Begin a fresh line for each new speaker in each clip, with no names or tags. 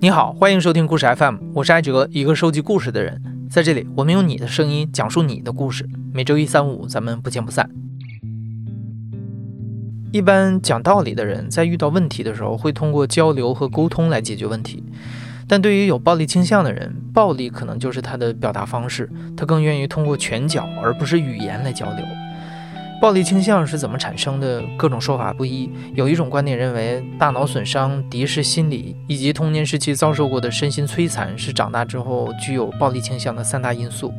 你好，欢迎收听故事 FM，我是艾哲，一个收集故事的人。在这里，我们用你的声音讲述你的故事。每周一、三、五，咱们不见不散。一般讲道理的人，在遇到问题的时候，会通过交流和沟通来解决问题。但对于有暴力倾向的人，暴力可能就是他的表达方式，他更愿意通过拳脚而不是语言来交流。暴力倾向是怎么产生的？各种说法不一。有一种观点认为，大脑损伤、敌视心理以及童年时期遭受过的身心摧残是长大之后具有暴力倾向的三大因素。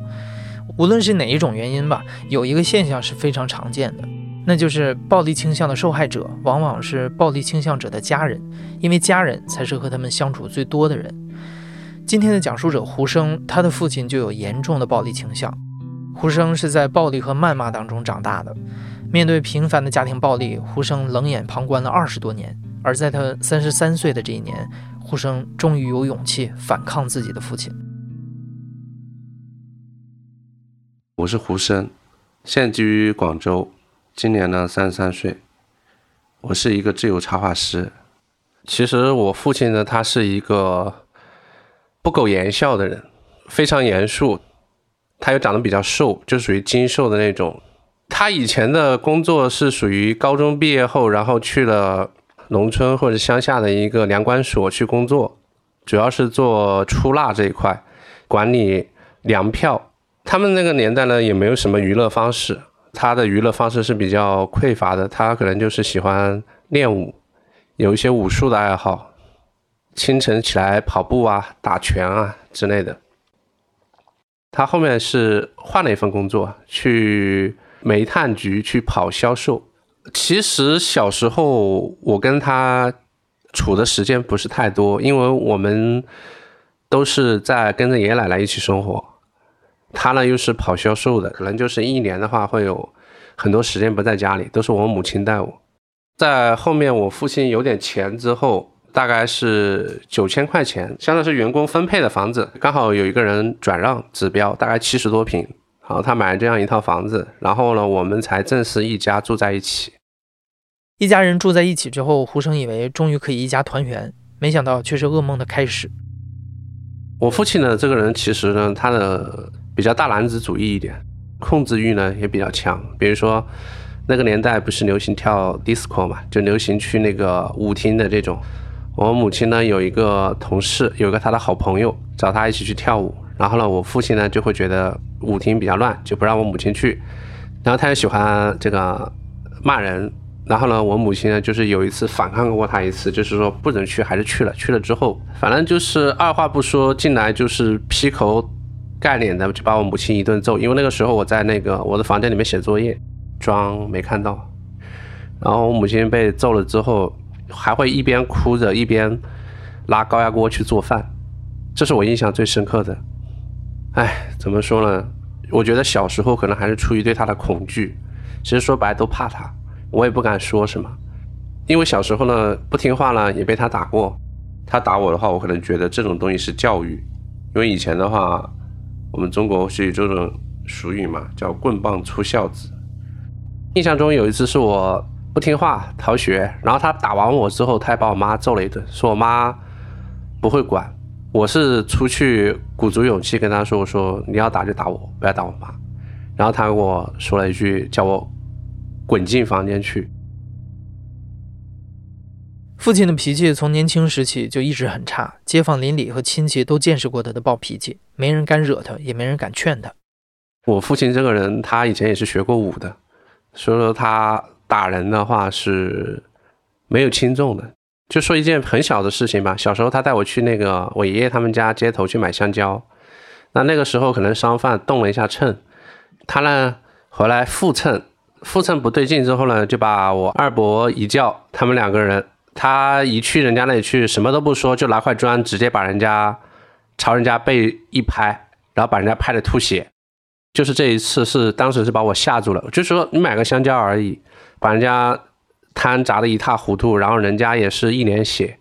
无论是哪一种原因吧，有一个现象是非常常见的，那就是暴力倾向的受害者往往是暴力倾向者的家人，因为家人才是和他们相处最多的人。今天的讲述者胡生，他的父亲就有严重的暴力倾向。胡生是在暴力和谩骂当中长大的，面对频繁的家庭暴力，胡生冷眼旁观了二十多年。而在他三十三岁的这一年，胡生终于有勇气反抗自己的父亲。
我是胡生，现居于广州，今年呢三十三岁。我是一个自由插画师。其实我父亲呢，他是一个不苟言笑的人，非常严肃。他又长得比较瘦，就属于精瘦的那种。他以前的工作是属于高中毕业后，然后去了农村或者乡下的一个粮管所去工作，主要是做出纳这一块，管理粮票。他们那个年代呢，也没有什么娱乐方式，他的娱乐方式是比较匮乏的。他可能就是喜欢练武，有一些武术的爱好，清晨起来跑步啊、打拳啊之类的。他后面是换了一份工作，去煤炭局去跑销售。其实小时候我跟他处的时间不是太多，因为我们都是在跟着爷爷奶奶一起生活。他呢又是跑销售的，可能就是一年的话会有很多时间不在家里，都是我母亲带我。在后面我父亲有点钱之后。大概是九千块钱，相当是员工分配的房子，刚好有一个人转让指标，大概七十多平，好，他买了这样一套房子，然后呢，我们才正式一家住在一起。
一家人住在一起之后，胡生以为终于可以一家团圆，没想到却是噩梦的开始。
我父亲呢，这个人其实呢，他的比较大男子主义一点，控制欲呢也比较强，比如说那个年代不是流行跳 disco 嘛，就流行去那个舞厅的这种。我母亲呢有一个同事，有一个他的好朋友，找他一起去跳舞。然后呢，我父亲呢就会觉得舞厅比较乱，就不让我母亲去。然后他又喜欢这个骂人。然后呢，我母亲呢就是有一次反抗过他一次，就是说不准去，还是去了。去了之后，反正就是二话不说进来就是劈头盖脸的就把我母亲一顿揍。因为那个时候我在那个我的房间里面写作业，装没看到。然后我母亲被揍了之后。还会一边哭着一边拉高压锅去做饭，这是我印象最深刻的。哎，怎么说呢？我觉得小时候可能还是出于对他的恐惧，其实说白都怕他，我也不敢说什么。因为小时候呢不听话呢也被他打过，他打我的话，我可能觉得这种东西是教育。因为以前的话，我们中国是有这种俗语嘛，叫“棍棒出孝子”。印象中有一次是我。不听话逃学，然后他打完我之后，他还把我妈揍了一顿，说我妈不会管。我是出去鼓足勇气跟他说：“我说你要打就打我，不要打我妈。”然后他跟我说了一句，叫我滚进房间去。
父亲的脾气从年轻时期就一直很差，街坊邻里和亲戚都见识过他的暴脾气，没人敢惹他，也没人敢劝他。
我父亲这个人，他以前也是学过武的，所以说他。打人的话是没有轻重的，就说一件很小的事情吧。小时候他带我去那个我爷爷他们家街头去买香蕉，那那个时候可能商贩动了一下秤，他呢回来复秤，复秤不对劲之后呢，就把我二伯一叫，他们两个人，他一去人家那里去，什么都不说，就拿块砖直接把人家朝人家背一拍，然后把人家拍的吐血。就是这一次是当时是把我吓住了，就说你买个香蕉而已。把人家摊砸得一塌糊涂，然后人家也是一脸血。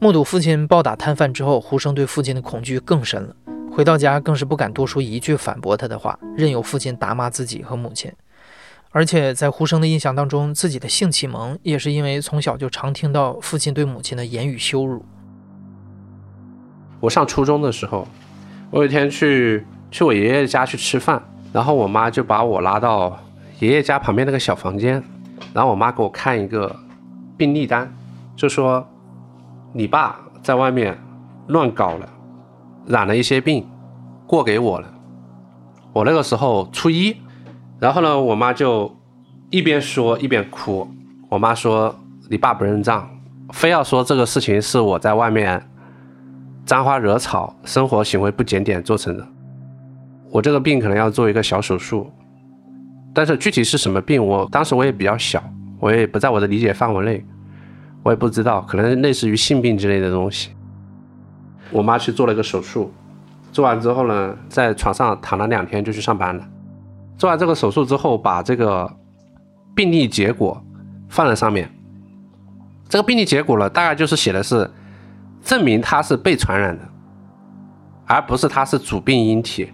目睹父亲暴打摊贩之后，胡生对父亲的恐惧更深了。回到家更是不敢多说一句反驳他的话，任由父亲打骂自己和母亲。而且在胡生的印象当中，自己的性启蒙也是因为从小就常听到父亲对母亲的言语羞辱。
我上初中的时候，我有一天去去我爷爷家去吃饭，然后我妈就把我拉到爷爷家旁边那个小房间，然后我妈给我看一个病历单，就说你爸在外面乱搞了，染了一些病，过给我了。我那个时候初一。然后呢，我妈就一边说一边哭。我妈说：“你爸不认账，非要说这个事情是我在外面沾花惹草、生活行为不检点做成的。我这个病可能要做一个小手术，但是具体是什么病，我当时我也比较小，我也不在我的理解范围内，我也不知道，可能类似于性病之类的东西。我妈去做了一个手术，做完之后呢，在床上躺了两天就去上班了。”做完这个手术之后，把这个病历结果放在上面。这个病历结果呢，大概就是写的是证明他是被传染的，而不是他是主病因体。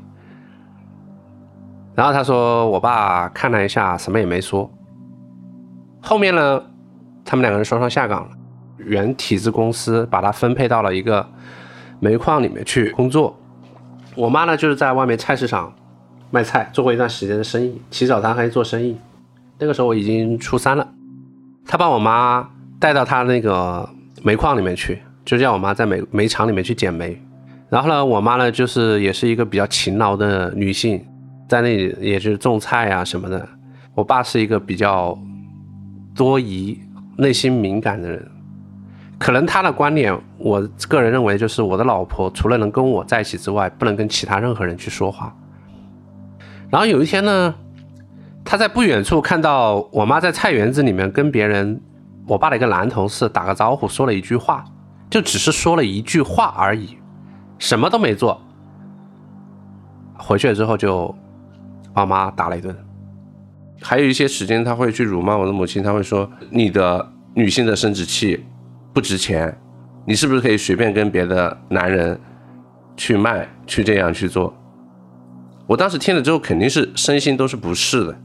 然后他说，我爸看了一下，什么也没说。后面呢，他们两个人双双下岗了，原体制公司把他分配到了一个煤矿里面去工作。我妈呢，就是在外面菜市场。卖菜做过一段时间的生意，起早贪黑做生意。那个时候我已经初三了，他把我妈带到他那个煤矿里面去，就叫我妈在煤煤厂里面去捡煤。然后呢，我妈呢就是也是一个比较勤劳的女性，在那里也是种菜啊什么的。我爸是一个比较多疑、内心敏感的人，可能他的观点，我个人认为就是我的老婆除了能跟我在一起之外，不能跟其他任何人去说话。然后有一天呢，他在不远处看到我妈在菜园子里面跟别人，我爸的一个男同事打个招呼，说了一句话，就只是说了一句话而已，什么都没做。回去了之后就把我妈打了一顿。还有一些时间他会去辱骂我的母亲，他会说：“你的女性的生殖器不值钱，你是不是可以随便跟别的男人去卖，去这样去做？”我当时听了之后，肯定是身心都是不适的，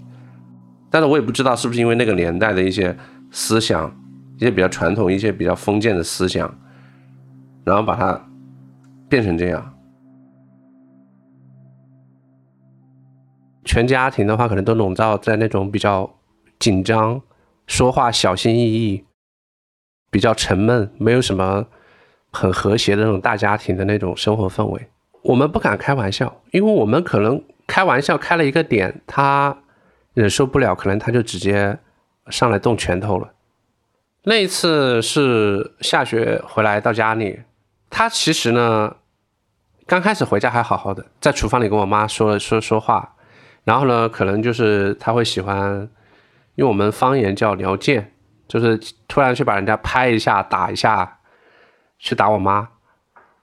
但是我也不知道是不是因为那个年代的一些思想，一些比较传统、一些比较封建的思想，然后把它变成这样。全家庭的话，可能都笼罩在那种比较紧张、说话小心翼翼、比较沉闷、没有什么很和谐的那种大家庭的那种生活氛围。我们不敢开玩笑，因为我们可能开玩笑开了一个点，他忍受不了，可能他就直接上来动拳头了。那一次是下学回来到家里，他其实呢，刚开始回家还好好的，在厨房里跟我妈说了说说话，然后呢，可能就是他会喜欢用我们方言叫撩剑，就是突然去把人家拍一下、打一下，去打我妈，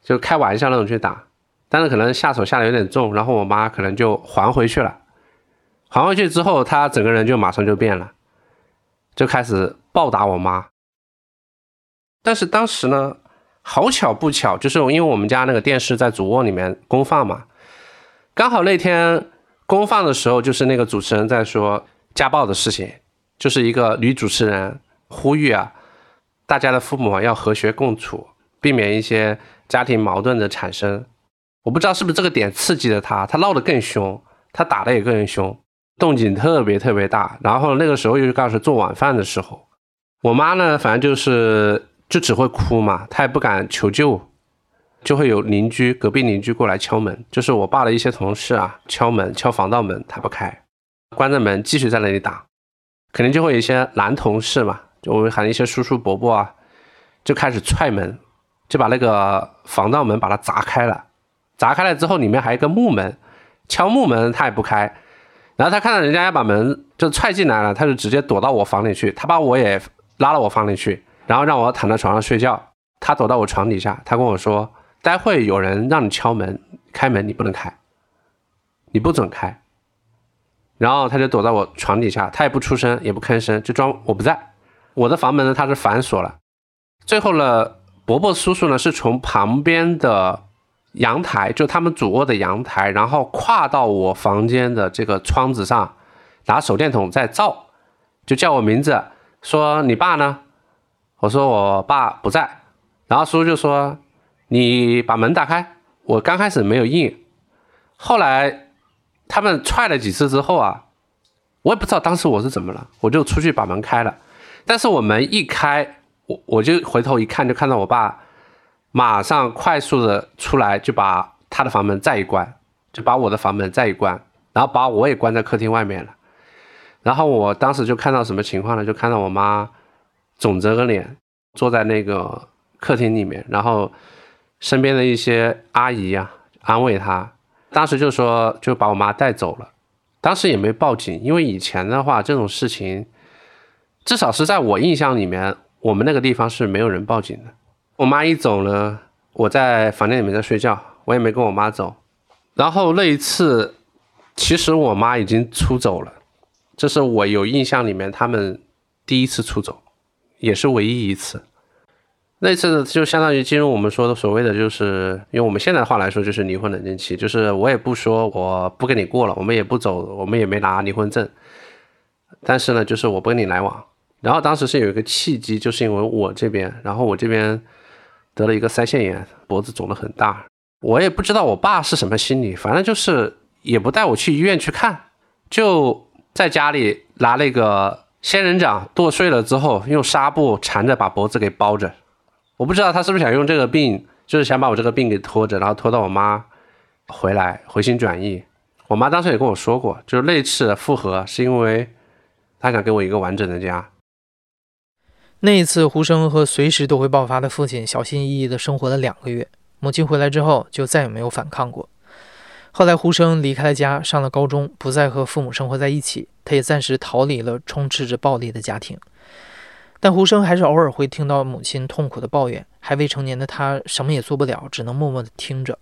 就开玩笑那种去打。但是可能下手下的有点重，然后我妈可能就还回去了。还回去之后，他整个人就马上就变了，就开始暴打我妈。但是当时呢，好巧不巧，就是因为我们家那个电视在主卧里面公放嘛，刚好那天公放的时候，就是那个主持人在说家暴的事情，就是一个女主持人呼吁啊，大家的父母要和谐共处，避免一些家庭矛盾的产生。我不知道是不是这个点刺激了他，他闹得更凶，他打的也更凶，动静特别特别大。然后那个时候又是刚好是做晚饭的时候，我妈呢，反正就是就只会哭嘛，她也不敢求救，就会有邻居隔壁邻居过来敲门，就是我爸的一些同事啊，敲门敲防盗门，他不开，关着门继续在那里打，肯定就会有一些男同事嘛，就我们喊一些叔叔伯伯啊，就开始踹门，就把那个防盗门把它砸开了。砸开了之后，里面还有一个木门，敲木门他也不开，然后他看到人家要把门就踹进来了，他就直接躲到我房里去，他把我也拉到我房里去，然后让我躺在床上睡觉，他躲到我床底下，他跟我说，待会有人让你敲门，开门你不能开，你不准开，然后他就躲在我床底下，他也不出声，也不吭声，就装我不在，我的房门呢他是反锁了，最后呢，伯伯叔叔呢是从旁边的。阳台就他们主卧的阳台，然后跨到我房间的这个窗子上，拿手电筒在照，就叫我名字，说你爸呢？我说我爸不在。然后叔叔就说你把门打开。我刚开始没有应，后来他们踹了几次之后啊，我也不知道当时我是怎么了，我就出去把门开了。但是我门一开，我我就回头一看，就看到我爸马上快速的出来，就把他的房门再一关，就把我的房门再一关，然后把我也关在客厅外面了。然后我当时就看到什么情况呢？就看到我妈肿着个脸坐在那个客厅里面，然后身边的一些阿姨啊安慰她，当时就说就把我妈带走了。当时也没报警，因为以前的话这种事情。至少是在我印象里面，我们那个地方是没有人报警的。我妈一走呢，我在房间里面在睡觉，我也没跟我妈走。然后那一次，其实我妈已经出走了，这是我有印象里面他们第一次出走，也是唯一一次。那次就相当于进入我们说的所谓的，就是用我们现在的话来说，就是离婚冷静期。就是我也不说我不跟你过了，我们也不走，我们也没拿离婚证，但是呢，就是我不跟你来往。然后当时是有一个契机，就是因为我这边，然后我这边得了一个腮腺炎，脖子肿得很大。我也不知道我爸是什么心理，反正就是也不带我去医院去看，就在家里拿那个仙人掌剁碎了之后，用纱布缠着把脖子给包着。我不知道他是不是想用这个病，就是想把我这个病给拖着，然后拖到我妈回来回心转意。我妈当时也跟我说过，就是那次复合是因为她想给我一个完整的家。
那一次，胡生和随时都会爆发的父亲小心翼翼地生活了两个月。母亲回来之后，就再也没有反抗过。后来，胡生离开了家，上了高中，不再和父母生活在一起。他也暂时逃离了充斥着暴力的家庭。但胡生还是偶尔会听到母亲痛苦的抱怨。还未成年的他，什么也做不了，只能默默地听着。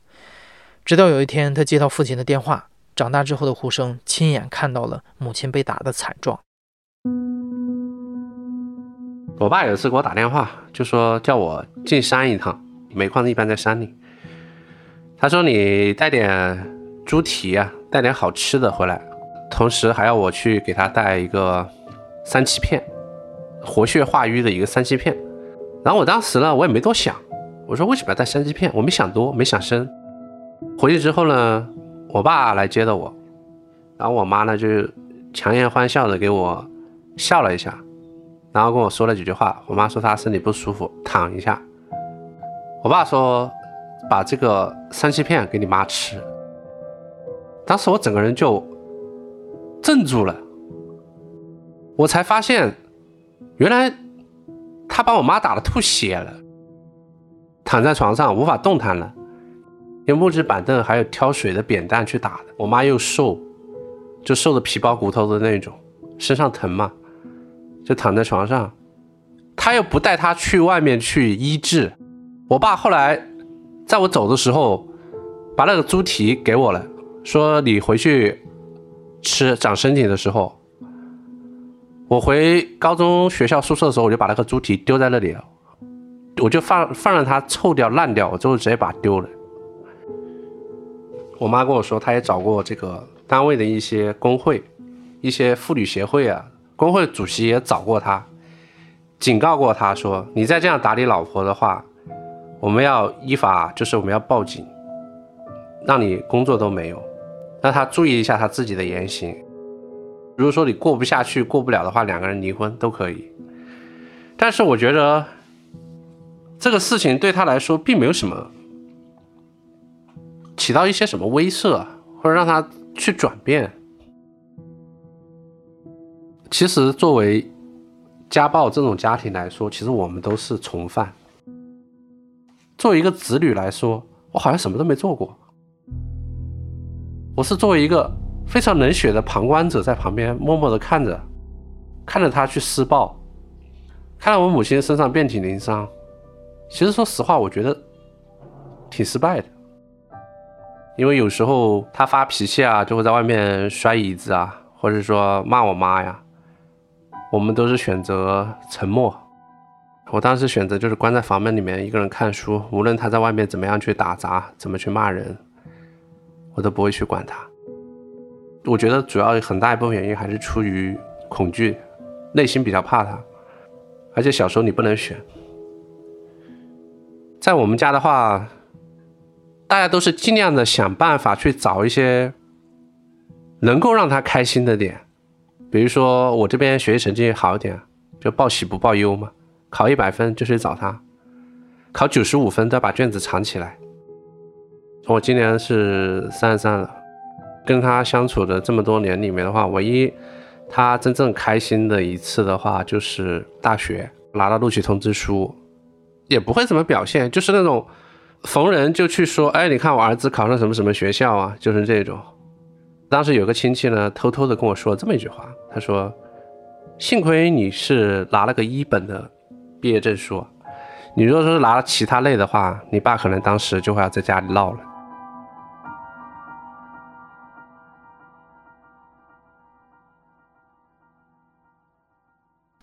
直到有一天，他接到父亲的电话。长大之后的胡生，亲眼看到了母亲被打的惨状。
我爸有一次给我打电话，就说叫我进山一趟，煤矿一般在山里。他说你带点猪蹄啊，带点好吃的回来，同时还要我去给他带一个三七片，活血化瘀的一个三七片。然后我当时呢，我也没多想，我说为什么要带三七片？我没想多，没想深。回去之后呢，我爸来接的我，然后我妈呢就强颜欢笑的给我笑了一下。然后跟我说了几句话，我妈说她身体不舒服，躺一下。我爸说把这个三七片给你妈吃。当时我整个人就镇住了，我才发现原来他把我妈打的吐血了，躺在床上无法动弹了，用木质板凳还有挑水的扁担去打的。我妈又瘦，就瘦的皮包骨头的那种，身上疼嘛。就躺在床上，他又不带他去外面去医治。我爸后来在我走的时候，把那个猪蹄给我了，说你回去吃长身体的时候。我回高中学校宿舍的时候，我就把那个猪蹄丢在那里了，我就放放任它臭掉烂掉，我最后直接把它丢了。我妈跟我说，她也找过这个单位的一些工会、一些妇女协会啊。工会主席也找过他，警告过他说：“你再这样打你老婆的话，我们要依法，就是我们要报警，让你工作都没有。让他注意一下他自己的言行。如果说你过不下去、过不了的话，两个人离婚都可以。但是我觉得这个事情对他来说并没有什么起到一些什么威慑，或者让他去转变。”其实，作为家暴这种家庭来说，其实我们都是从犯。作为一个子女来说，我好像什么都没做过。我是作为一个非常冷血的旁观者，在旁边默默的看着，看着他去施暴，看到我母亲身上遍体鳞伤。其实，说实话，我觉得挺失败的，因为有时候他发脾气啊，就会在外面摔椅子啊，或者说骂我妈呀。我们都是选择沉默。我当时选择就是关在房门里面一个人看书，无论他在外面怎么样去打杂，怎么去骂人，我都不会去管他。我觉得主要很大一部分原因还是出于恐惧，内心比较怕他，而且小时候你不能选。在我们家的话，大家都是尽量的想办法去找一些能够让他开心的点，比如说我这边学习成绩好一点，就报喜不报忧嘛，考一百分就去找他，考九十五分都要把卷子藏起来。我今年是三十三了。跟他相处的这么多年里面的话，唯一他真正开心的一次的话，就是大学拿到录取通知书，也不会怎么表现，就是那种逢人就去说，哎，你看我儿子考上什么什么学校啊，就是这种。当时有个亲戚呢，偷偷的跟我说了这么一句话，他说：“幸亏你是拿了个一本的毕业证书，你如果说是拿了其他类的话，你爸可能当时就会要在家里闹了。”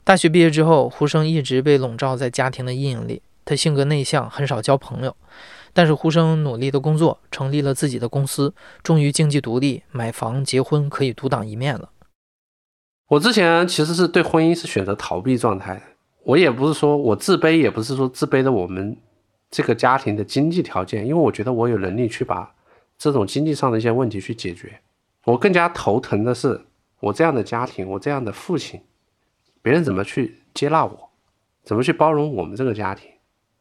大学毕业之后，胡生一直被笼罩在家庭的阴影里。他性格内向，很少交朋友。但是胡生努力的工作，成立了自己的公司，终于经济独立，买房、结婚，可以独当一面了。
我之前其实是对婚姻是选择逃避状态。我也不是说我自卑，也不是说自卑的我们这个家庭的经济条件，因为我觉得我有能力去把这种经济上的一些问题去解决。我更加头疼的是我这样的家庭，我这样的父亲。别人怎么去接纳我，怎么去包容我们这个家庭，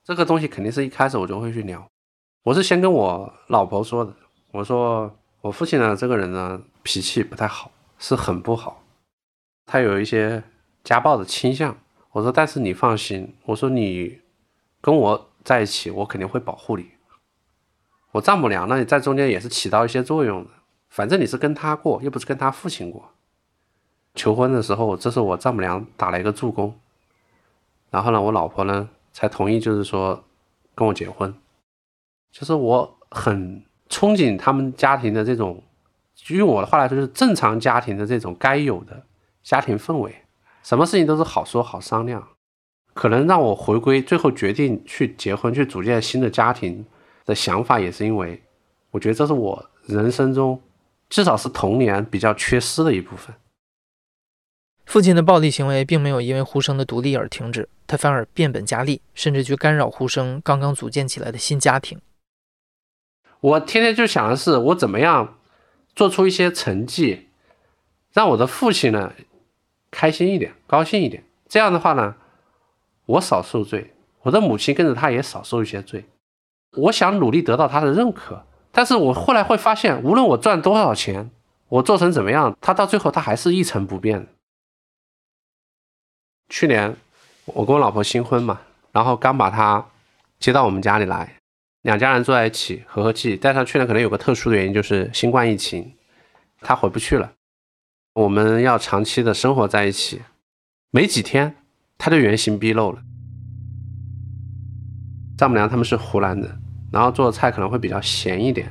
这个东西肯定是一开始我就会去聊。我是先跟我老婆说的，我说我父亲呢这个人呢脾气不太好，是很不好，他有一些家暴的倾向。我说但是你放心，我说你跟我在一起，我肯定会保护你。我丈母娘呢在中间也是起到一些作用的，反正你是跟他过，又不是跟他父亲过。求婚的时候，这是我丈母娘打了一个助攻，然后呢，我老婆呢才同意，就是说跟我结婚。就是我很憧憬他们家庭的这种，用我的话来说，就是正常家庭的这种该有的家庭氛围，什么事情都是好说好商量。可能让我回归，最后决定去结婚，去组建新的家庭的想法，也是因为我觉得这是我人生中至少是童年比较缺失的一部分。
父亲的暴力行为并没有因为呼生的独立而停止，他反而变本加厉，甚至去干扰呼生刚刚组建起来的新家庭。
我天天就想的是，我怎么样做出一些成绩，让我的父亲呢开心一点、高兴一点。这样的话呢，我少受罪，我的母亲跟着他也少受一些罪。我想努力得到他的认可，但是我后来会发现，无论我赚多少钱，我做成怎么样，他到最后他还是一成不变的。去年我跟我老婆新婚嘛，然后刚把她接到我们家里来，两家人坐在一起和和气。但是去年可能有个特殊的原因，就是新冠疫情，她回不去了。我们要长期的生活在一起，没几天她就原形毕露了。丈母娘他们是湖南的，然后做的菜可能会比较咸一点，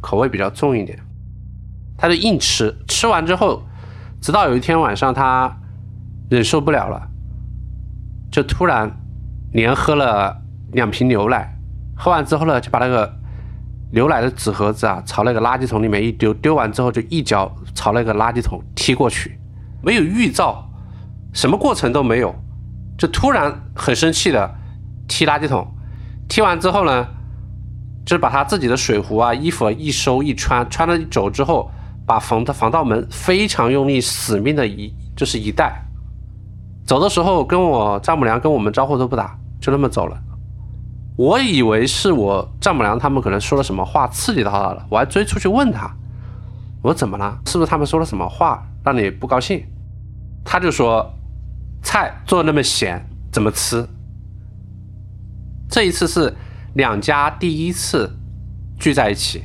口味比较重一点，她就硬吃。吃完之后，直到有一天晚上她。忍受不了了，就突然连喝了两瓶牛奶，喝完之后呢，就把那个牛奶的纸盒子啊朝那个垃圾桶里面一丢，丢完之后就一脚朝那个垃圾桶踢过去，没有预兆，什么过程都没有，就突然很生气的踢垃圾桶，踢完之后呢，就是把他自己的水壶啊、衣服一收一穿，穿了一走之后，把防的防盗门非常用力、死命的一就是一带。走的时候跟我丈母娘跟我们招呼都不打，就那么走了。我以为是我丈母娘他们可能说了什么话刺激到他了，我还追出去问他，我说怎么了？是不是他们说了什么话让你不高兴？他就说菜做的那么咸，怎么吃？这一次是两家第一次聚在一起，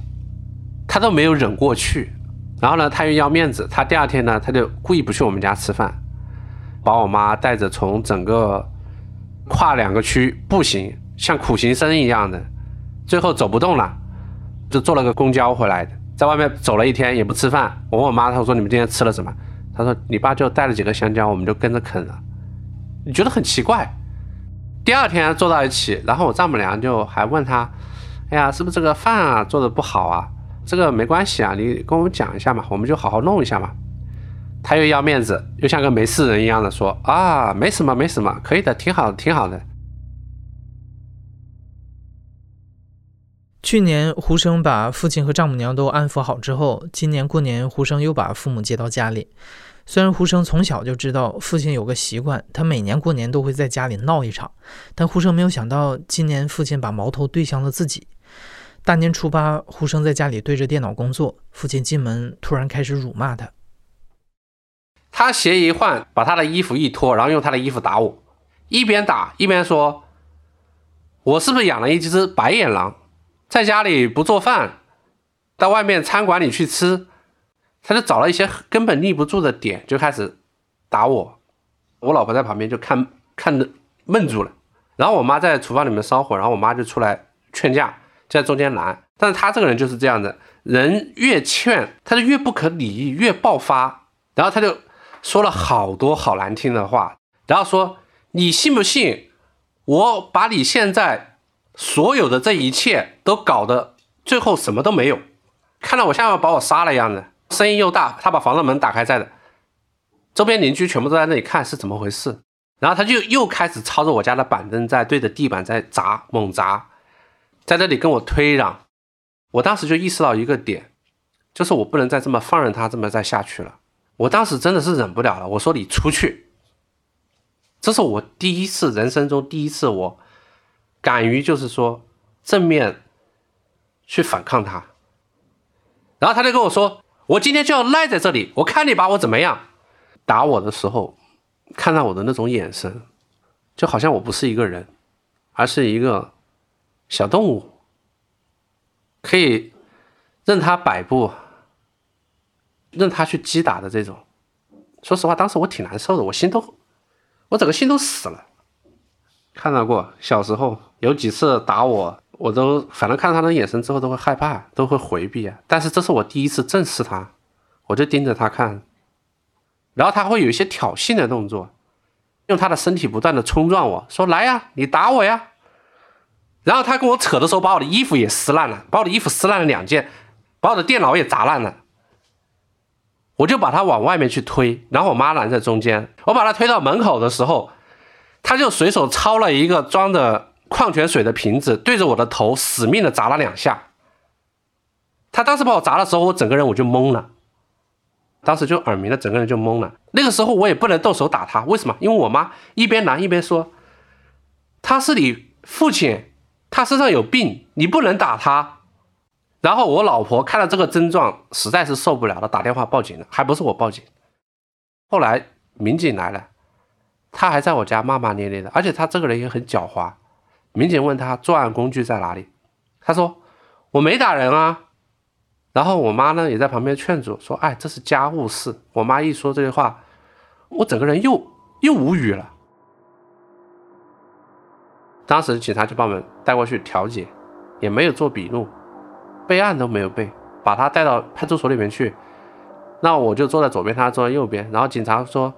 他都没有忍过去。然后呢，他又要面子，他第二天呢，他就故意不去我们家吃饭。把我妈带着从整个跨两个区步行，像苦行僧一样的，最后走不动了，就坐了个公交回来的。在外面走了一天也不吃饭。我问我妈，她说：“你们今天吃了什么？”她说：“你爸就带了几个香蕉，我们就跟着啃了。”你觉得很奇怪。第二天坐到一起，然后我丈母娘就还问他：“哎呀，是不是这个饭啊做的不好啊？这个没关系啊，你跟我们讲一下嘛，我们就好好弄一下嘛。他又要面子，又像个没事人一样的说啊，没什么，没什么，可以的，挺好的，挺好的。
去年胡生把父亲和丈母娘都安抚好之后，今年过年胡生又把父母接到家里。虽然胡生从小就知道父亲有个习惯，他每年过年都会在家里闹一场，但胡生没有想到今年父亲把矛头对向了自己。大年初八，胡生在家里对着电脑工作，父亲进门突然开始辱骂他。
他鞋一换，把他的衣服一脱，然后用他的衣服打我，一边打一边说：“我是不是养了一只白眼狼，在家里不做饭，到外面餐馆里去吃？”他就找了一些根本立不住的点，就开始打我。我老婆在旁边就看看的闷住了，然后我妈在厨房里面烧火，然后我妈就出来劝架，在中间拦。但是他这个人就是这样的，人越劝他就越不可理喻，越爆发，然后他就。说了好多好难听的话，然后说你信不信，我把你现在所有的这一切都搞得最后什么都没有，看到我像要把我杀了一样的，声音又大，他把房子门打开在的，周边邻居全部都在那里看是怎么回事，然后他就又开始抄着我家的板凳在对着地板在砸猛砸，在那里跟我推攘，我当时就意识到一个点，就是我不能再这么放任他这么再下去了。我当时真的是忍不了了，我说你出去。这是我第一次人生中第一次，我敢于就是说正面去反抗他。然后他就跟我说：“我今天就要赖在这里，我看你把我怎么样。”打我的时候，看到我的那种眼神，就好像我不是一个人，而是一个小动物，可以任他摆布。任他去击打的这种，说实话，当时我挺难受的，我心都，我整个心都死了。看到过小时候有几次打我，我都反正看到他的眼神之后都会害怕，都会回避啊。但是这是我第一次正视他，我就盯着他看，然后他会有一些挑衅的动作，用他的身体不断的冲撞我，说来呀，你打我呀。然后他跟我扯的时候，把我的衣服也撕烂了，把我的衣服撕烂了两件，把我的电脑也砸烂了。我就把他往外面去推，然后我妈拦在中间。我把他推到门口的时候，他就随手抄了一个装着矿泉水的瓶子，对着我的头死命的砸了两下。他当时把我砸的时候，我整个人我就懵了，当时就耳鸣了，整个人就懵了。那个时候我也不能动手打他，为什么？因为我妈一边拦一边说：“他是你父亲，他身上有病，你不能打他。”然后我老婆看到这个症状，实在是受不了了，打电话报警了，还不是我报警。后来民警来了，他还在我家骂骂咧咧的，而且他这个人也很狡猾。民警问他作案工具在哪里，他说我没打人啊。然后我妈呢也在旁边劝阻说：“哎，这是家务事。”我妈一说这句话，我整个人又又无语了。当时警察就把我们带过去调解，也没有做笔录。备案都没有备，把他带到派出所里面去。那我就坐在左边，他坐在右边。然后警察说：“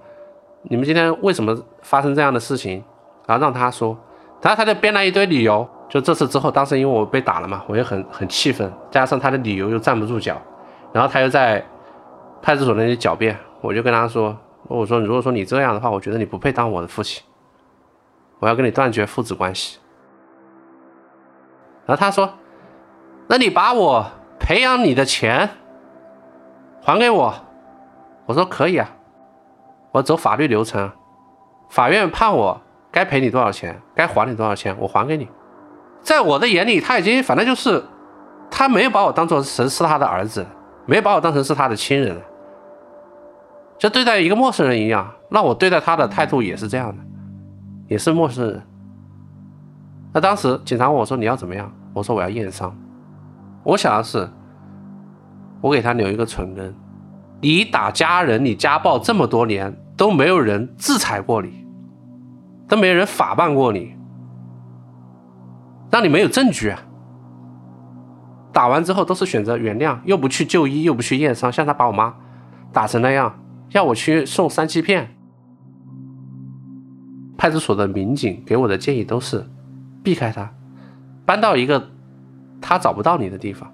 你们今天为什么发生这样的事情？”然后让他说，然后他就编了一堆理由。就这次之后，当时因为我被打了嘛，我也很很气愤，加上他的理由又站不住脚，然后他又在派出所那里狡辩。我就跟他说：“我说如果说你这样的话，我觉得你不配当我的父亲，我要跟你断绝父子关系。”然后他说。那你把我培养你的钱还给我，我说可以啊，我走法律流程，法院判我该赔你多少钱，该还你多少钱，我还给你。在我的眼里，他已经反正就是他没有把我当做是是他的儿子，没有把我当成是他的亲人，就对待一个陌生人一样。那我对待他的态度也是这样的，也是陌生人。那当时警察问我说你要怎么样，我说我要验伤。我想的是，我给他留一个存根。你打家人，你家暴这么多年都没有人制裁过你，都没有人法办过你，让你没有证据啊！打完之后都是选择原谅，又不去就医，又不去验伤，像他把我妈打成那样，要我去送三七片。派出所的民警给我的建议都是避开他，搬到一个。他找不到你的地方，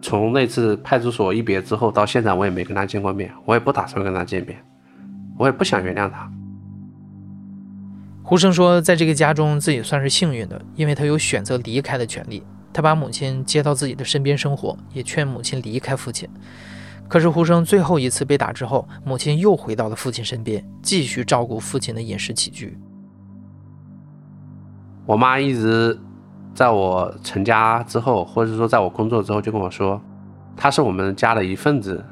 从那次派出所一别之后，到现在我也没跟他见过面，我也不打算跟他见面，我也不想原谅他。
胡生说，在这个家中自己算是幸运的，因为他有选择离开的权利。他把母亲接到自己的身边生活，也劝母亲离开父亲。可是胡生最后一次被打之后，母亲又回到了父亲身边，继续照顾父亲的饮食起居。
我妈一直在我成家之后，或者说在我工作之后，就跟我说，他是我们家的一份子，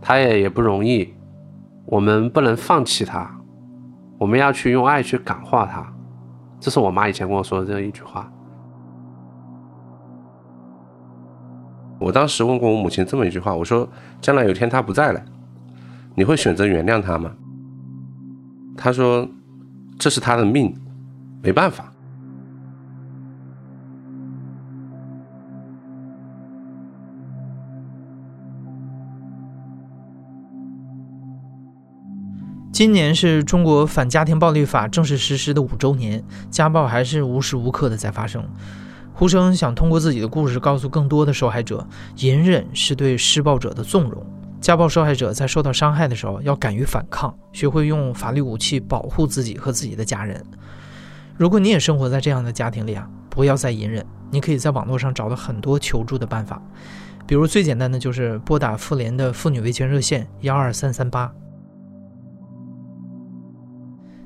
他也也不容易，我们不能放弃他，我们要去用爱去感化他。这是我妈以前跟我说的这一句话。
我当时问过我母亲这么一句话，我说：“将来有天他不在了，你会选择原谅他吗？”他说：“这是他的命，没办法。”
今年是中国反家庭暴力法正式实施的五周年，家暴还是无时无刻的在发生。胡生想通过自己的故事告诉更多的受害者，隐忍是对施暴者的纵容。家暴受害者在受到伤害的时候，要敢于反抗，学会用法律武器保护自己和自己的家人。如果你也生活在这样的家庭里啊，不要再隐忍，你可以在网络上找到很多求助的办法，比如最简单的就是拨打妇联的妇女维权热线幺二三三八。